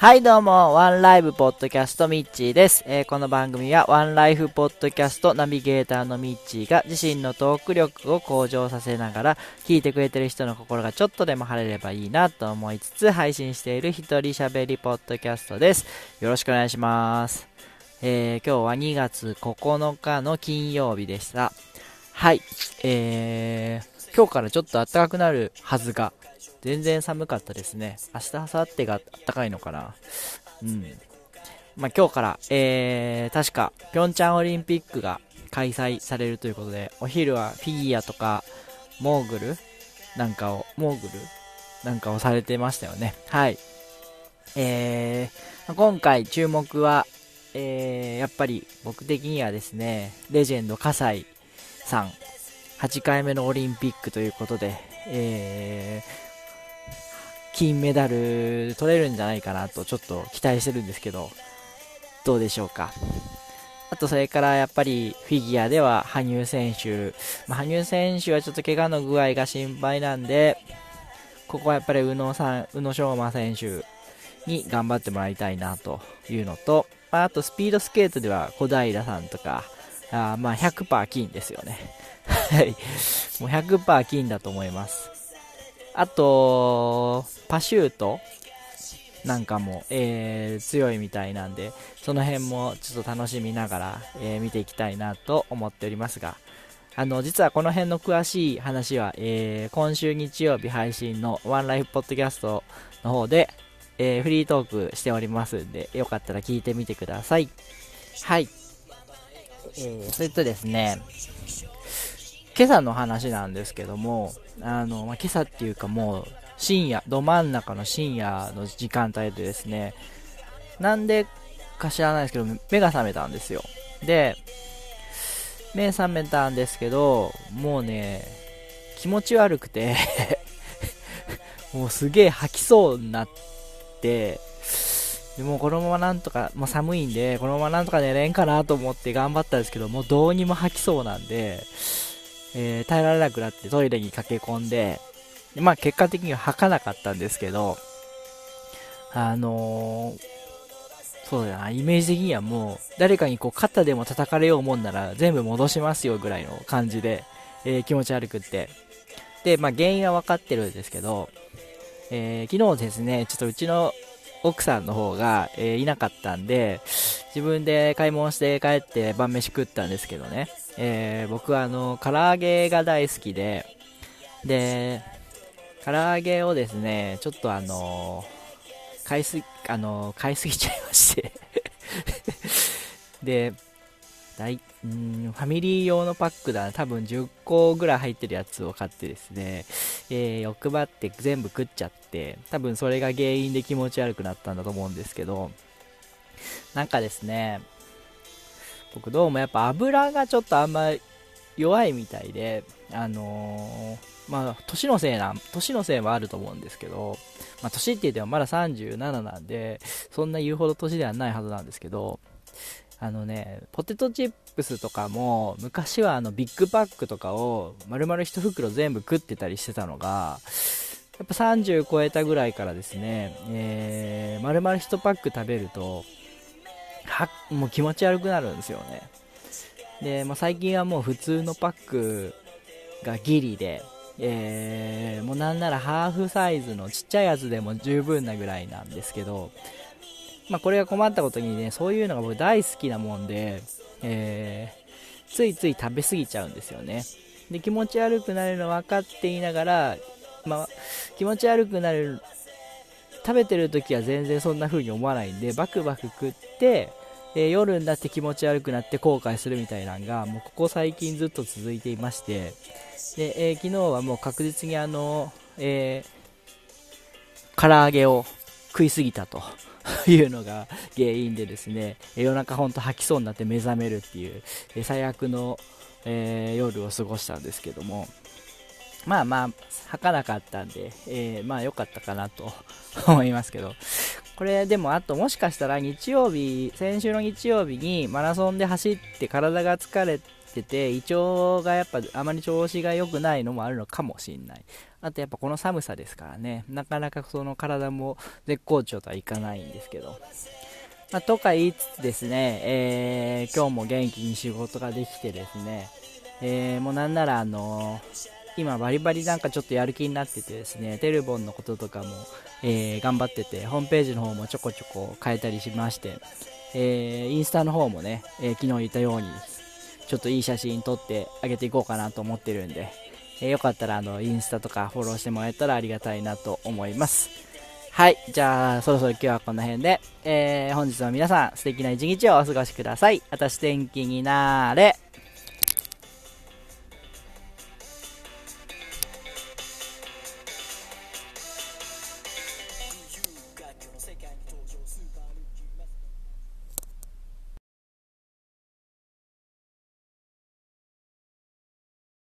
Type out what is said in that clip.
はいどうも、ワンライブポッドキャストミッチーです。えー、この番組はワンライフポッドキャストナビゲーターのミッチーが自身のトーク力を向上させながら聞いてくれてる人の心がちょっとでも晴れればいいなと思いつつ配信している一人喋りポッドキャストです。よろしくお願いします。えー、今日は2月9日の金曜日でした。はい。えー、今日からちょっと暖かくなるはずが全然寒かったですね。明日、明後日が暖かいのかな。うん。まあ、今日から、えー、確か、ピョンチャンオリンピックが開催されるということで、お昼はフィギュアとか、モーグルなんかを、モーグル？なんかをされてましたよね。はい。えー、今回注目は、えー、やっぱり僕的にはですね、レジェンド葛西さん、8回目のオリンピックということで、えー、金メダル取れるんじゃないかなとちょっと期待してるんですけど、どうでしょうか？あとそれからやっぱりフィギュアでは羽生選手、まあ、羽生選手はちょっと怪我の具合が心配なんで、ここはやっぱり宇野さん、宇野昌磨選手に頑張ってもらいたいなというのと、まあ、あとスピードスケートでは小平さんとか、あまあ100%金ですよね。はい。もう100%金だと思います。あと、パシュートなんかも、えー、強いみたいなんで、その辺もちょっと楽しみながら、えー、見ていきたいなと思っておりますが、あの、実はこの辺の詳しい話は、えー、今週日曜日配信のワンライフポッドキャストの方で、え、フリートークしておりますんで、よかったら聞いてみてください。はい。えー、それとですね、今朝の話なんですけども、あの、まあ、今朝っていうかもう、深夜、ど真ん中の深夜の時間帯でですね、なんでか知らないですけど、目が覚めたんですよ。で、目覚めたんですけど、もうね、気持ち悪くて もうすげえ吐きそうになって、でもこのままなんとか、もう寒いんで、このままなんとか寝れんかなと思って頑張ったんですけど、もうどうにも吐きそうなんで、えー、耐えられなくなってトイレに駆け込んで、でまあ結果的には吐かなかったんですけど、あのー、そうだな、イメージ的にはもう、誰かにこう肩でも叩かれようもんなら全部戻しますよぐらいの感じで、えー、気持ち悪くって。で、まあ原因は分かってるんですけど、えー、昨日ですね、ちょっとうちの奥さんの方が、え、いなかったんで、自分で買い物して帰って晩飯食ったんですけどね、えー、僕はあの、唐揚げが大好きで、で、唐揚げをですね、ちょっとあの買いすぎ、あの買いすぎちゃいまして。で、大んファミリー用のパックだ多分10個ぐらい入ってるやつを買ってですね、えー、欲張って全部食っちゃって多分それが原因で気持ち悪くなったんだと思うんですけどなんかですね僕どうもやっぱ油がちょっとあんま弱いみたいであのー、まあ年のせいな年のせいもあると思うんですけどまあ年って言ってもまだ37なんでそんな言うほど年ではないはずなんですけどあのね、ポテトチップスとかも、昔はあのビッグパックとかを丸々1袋全部食ってたりしてたのが、やっぱ30超えたぐらいからですね、えー、丸々1パック食べると、は、もう気持ち悪くなるんですよね。で、まあ、最近はもう普通のパックがギリで、えー、もうなんならハーフサイズのちっちゃいやつでも十分なぐらいなんですけど、まあ、これが困ったことにね、そういうのが僕大好きなもんで、えー、ついつい食べ過ぎちゃうんですよね。で、気持ち悪くなるの分かっていながら、まあ、気持ち悪くなる、食べてる時は全然そんな風に思わないんで、バクバク食って、え、夜になって気持ち悪くなって後悔するみたいなのが、もうここ最近ずっと続いていまして、で、えー、昨日はもう確実にあの、えー、唐揚げを食いすぎたと。いうのが原因でですね、夜中ほんと吐きそうになって目覚めるっていう、最悪の、えー、夜を過ごしたんですけども、まあまあ、吐かなかったんで、えー、まあ良かったかなと 思いますけど、これでもあともしかしたら日曜日、先週の日曜日にマラソンで走って体が疲れてて、胃腸がやっぱあまり調子が良くないのもあるのかもしれない。あとやっぱこの寒さですからね、なかなかその体も絶好調とはいかないんですけど。まあ、とか言いつつですね、えー、今日も元気に仕事ができてですね、えー、もうなんならあのー、今バリバリなんかちょっとやる気になっててですね、テルボンのこととかも、えー、頑張ってて、ホームページの方もちょこちょこ変えたりしまして、えー、インスタの方もね、えー、昨日言ったように、ちょっといい写真撮ってあげていこうかなと思ってるんで、えー、よかったらあの、インスタとかフォローしてもらえたらありがたいなと思います。はい。じゃあ、そろそろ今日はこの辺で、えー、本日は皆さん素敵な一日をお過ごしください。あたし天気になーれ。